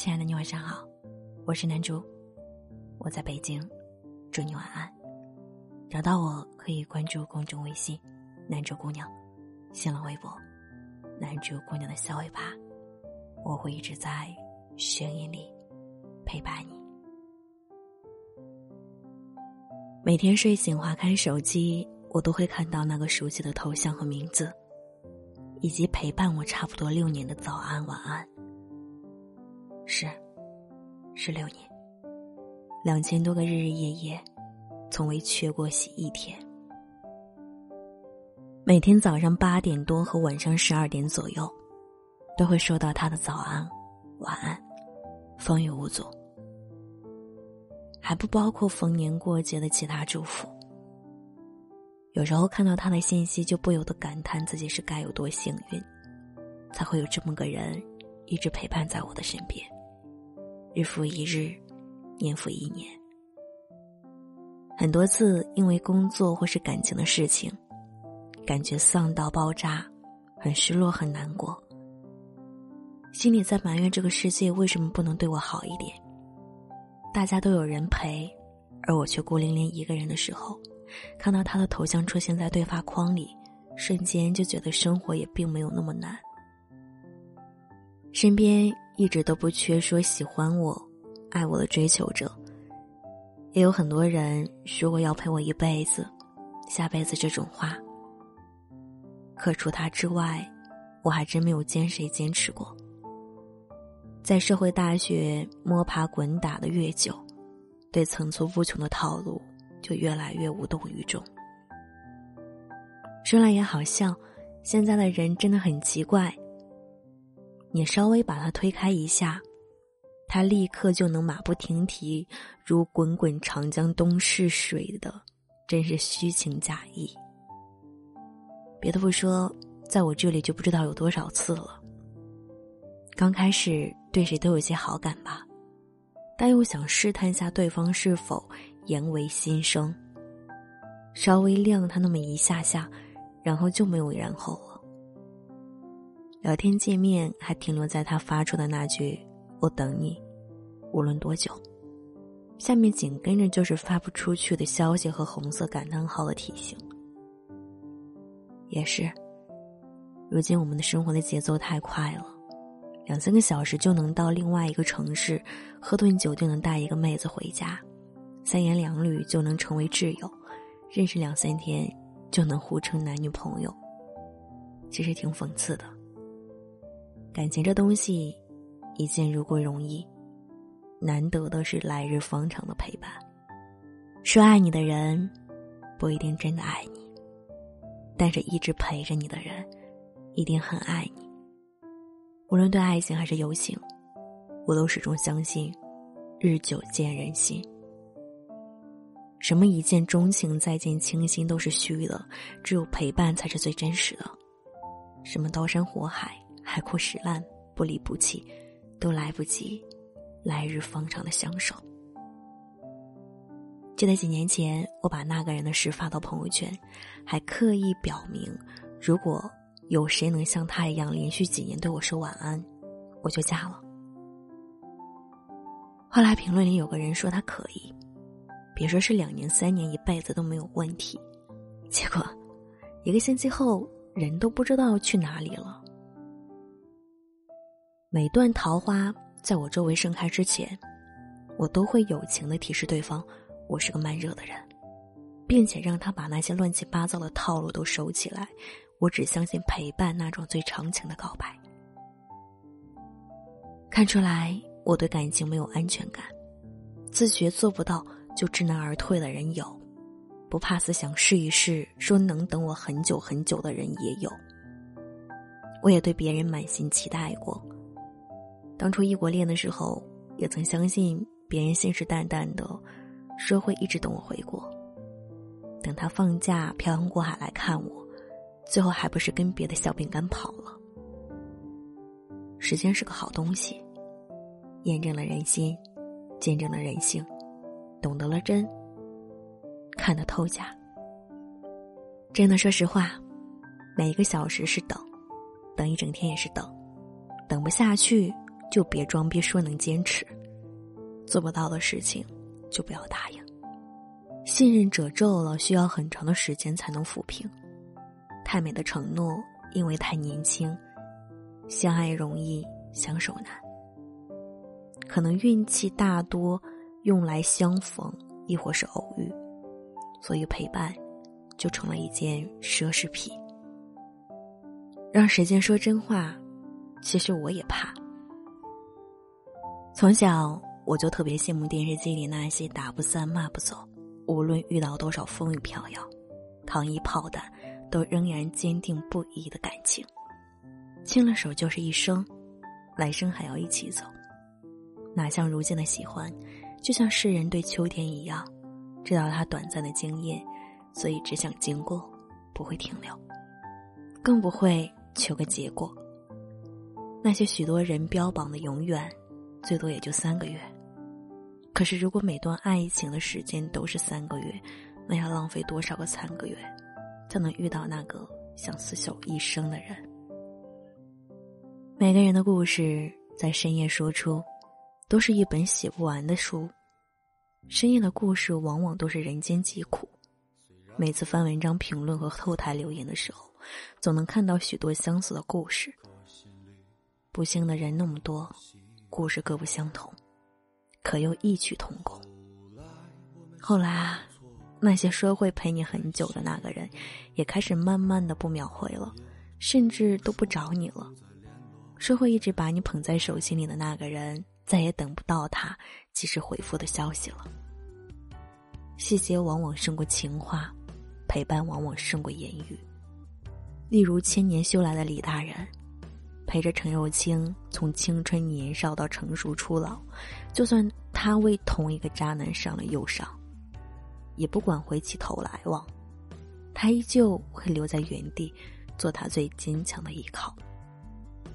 亲爱的，你晚上好，我是南珠，我在北京，祝你晚安。找到我可以关注公众微信“南珠姑娘”，新浪微博“南珠姑娘的小尾巴”，我会一直在声音里陪伴你。每天睡醒划开手机，我都会看到那个熟悉的头像和名字，以及陪伴我差不多六年的早安晚安。是，是六年，两千多个日日夜夜，从未缺过洗一天。每天早上八点多和晚上十二点左右，都会收到他的早安、晚安，风雨无阻，还不包括逢年过节的其他祝福。有时候看到他的信息，就不由得感叹自己是该有多幸运，才会有这么个人一直陪伴在我的身边。日复一日，年复一年，很多次因为工作或是感情的事情，感觉丧到爆炸，很失落，很难过，心里在埋怨这个世界为什么不能对我好一点。大家都有人陪，而我却孤零零一个人的时候，看到他的头像出现在对话框里，瞬间就觉得生活也并没有那么难。身边。一直都不缺说喜欢我、爱我的追求者，也有很多人说过要陪我一辈子、下辈子这种话。可除他之外，我还真没有见谁坚持过。在社会大学摸爬滚打的越久，对层出不穷的套路就越来越无动于衷。说来也好笑，现在的人真的很奇怪。你稍微把他推开一下，他立刻就能马不停蹄，如滚滚长江东逝水的，真是虚情假意。别的不说，在我这里就不知道有多少次了。刚开始对谁都有些好感吧，但又想试探下对方是否言为心声，稍微晾他那么一下下，然后就没有然后了。聊天界面还停留在他发出的那句“我等你”，无论多久。下面紧跟着就是发不出去的消息和红色感叹号的提醒。也是，如今我们的生活的节奏太快了，两三个小时就能到另外一个城市，喝顿酒就能带一个妹子回家，三言两语就能成为挚友，认识两三天就能互称男女朋友。其实挺讽刺的。感情这东西，一见如故容易，难得的是来日方长的陪伴。说爱你的人，不一定真的爱你，但是一直陪着你的人，一定很爱你。无论对爱情还是友情，我都始终相信，日久见人心。什么一见钟情、再见倾心都是虚的，只有陪伴才是最真实的。什么刀山火海。海枯石烂，不离不弃，都来不及，来日方长的相守。就在几年前，我把那个人的事发到朋友圈，还刻意表明，如果有谁能像他一样连续几年对我说晚安，我就嫁了。后来评论里有个人说他可以，别说是两年、三年、一辈子都没有问题。结果，一个星期后，人都不知道去哪里了。每段桃花在我周围盛开之前，我都会友情的提示对方，我是个慢热的人，并且让他把那些乱七八糟的套路都收起来。我只相信陪伴那种最长情的告白。看出来我对感情没有安全感，自觉做不到就知难而退的人有，不怕死想试一试说能等我很久很久的人也有。我也对别人满心期待过。当初异国恋的时候，也曾相信别人信誓旦旦的说会一直等我回国。等他放假漂洋过海来看我，最后还不是跟别的小饼干跑了？时间是个好东西，验证了人心，见证了人性，懂得了真，看得透假。真的，说实话，每一个小时是等，等一整天也是等，等不下去。就别装逼说能坚持；做不到的事情，就不要答应。信任褶皱了，需要很长的时间才能抚平。太美的承诺，因为太年轻，相爱容易相守难。可能运气大多用来相逢，亦或是偶遇，所以陪伴就成了一件奢侈品。让时间说真话，其实我也怕。从小我就特别羡慕电视机里那些打不散、骂不走，无论遇到多少风雨飘摇，糖衣炮弹都仍然坚定不移的感情。牵了手就是一生，来生还要一起走。哪像如今的喜欢，就像世人对秋天一样，知道它短暂的惊艳，所以只想经过，不会停留，更不会。求个结果。那些许多人标榜的永远，最多也就三个月。可是，如果每段爱情的时间都是三个月，那要浪费多少个三个月，才能遇到那个想厮守一生的人？每个人的故事在深夜说出，都是一本写不完的书。深夜的故事往往都是人间疾苦。每次翻文章评论和后台留言的时候。总能看到许多相似的故事。不幸的人那么多，故事各不相同，可又异曲同工。后来啊，那些说会陪你很久的那个人，也开始慢慢的不秒回了，甚至都不找你了。说会一直把你捧在手心里的那个人，再也等不到他及时回复的消息了。细节往往胜过情话，陪伴往往胜过言语。例如千年修来的李大人，陪着陈幼卿从青春年少到成熟初老，就算他为同一个渣男伤了又伤，也不管回起头来望，他依旧会留在原地，做他最坚强的依靠。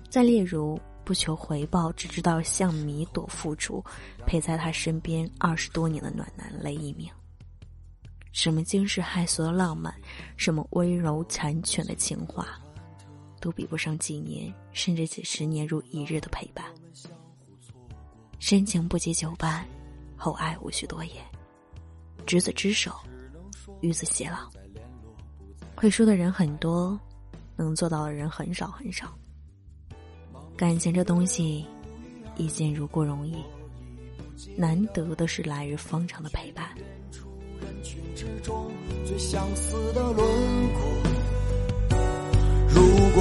再例如不求回报，只知道向米朵付出，陪在他身边二十多年的暖男雷一鸣。什么惊世骇俗的浪漫，什么温柔缱绻的情话，都比不上几年甚至几十年如一日的陪伴。深情不及久伴，厚爱无需多言。执子之手，与子偕老。会说的人很多，能做到的人很少很少。感情这东西，一见如故容易，难得的是来日方长的陪伴。群之中最相似的轮廓。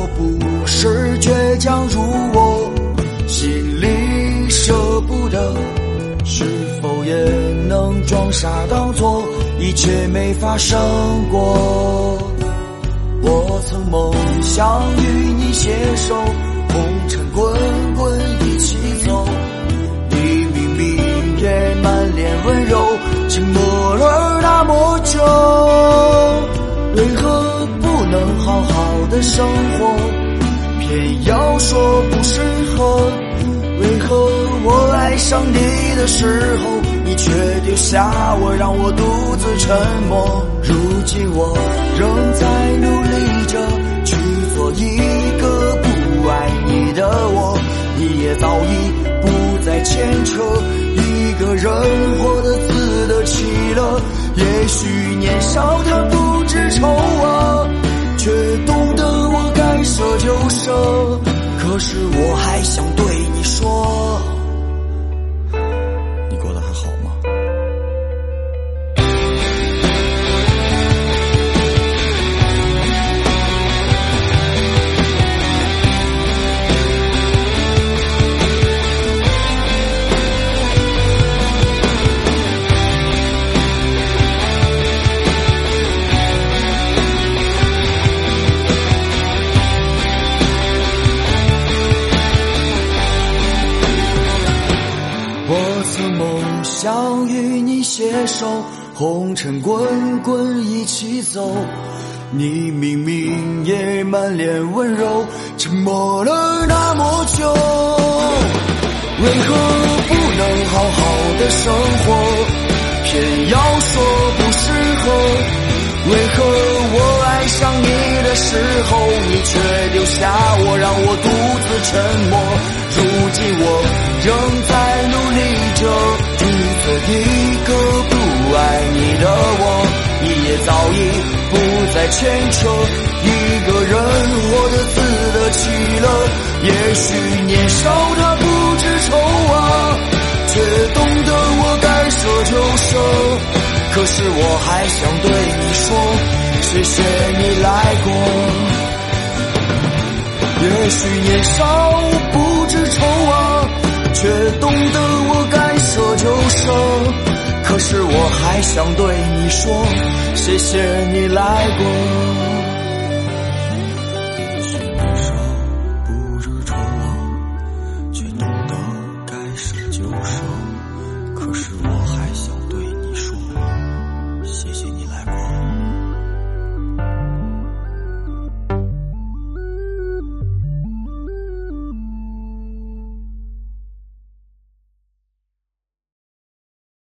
如果不是倔强如我，心里舍不得，是否也能装傻当作一切没发生过？我曾梦想与你携手，红尘滚滚一起走。你明明也满脸温柔，沉默了。那么久，生活？偏要说不适合。为何我爱上你的时候，你却丢下我，让我独自沉默？如今我还想对你说。手，红尘滚滚一起走。你明明也满脸温柔，沉默了那么久，为何不能好好的生活？偏要说不适合。为何我爱上你的时候，你却丢下我，让我独自。沉默。如今我仍不再牵扯，一个人活得自得其乐。也许年少的不知愁啊，却懂得我该舍就舍。可是我还想对你说，谢谢你来过。也许年少不知愁啊，却懂得。是我还想对你说谢谢你来过。说不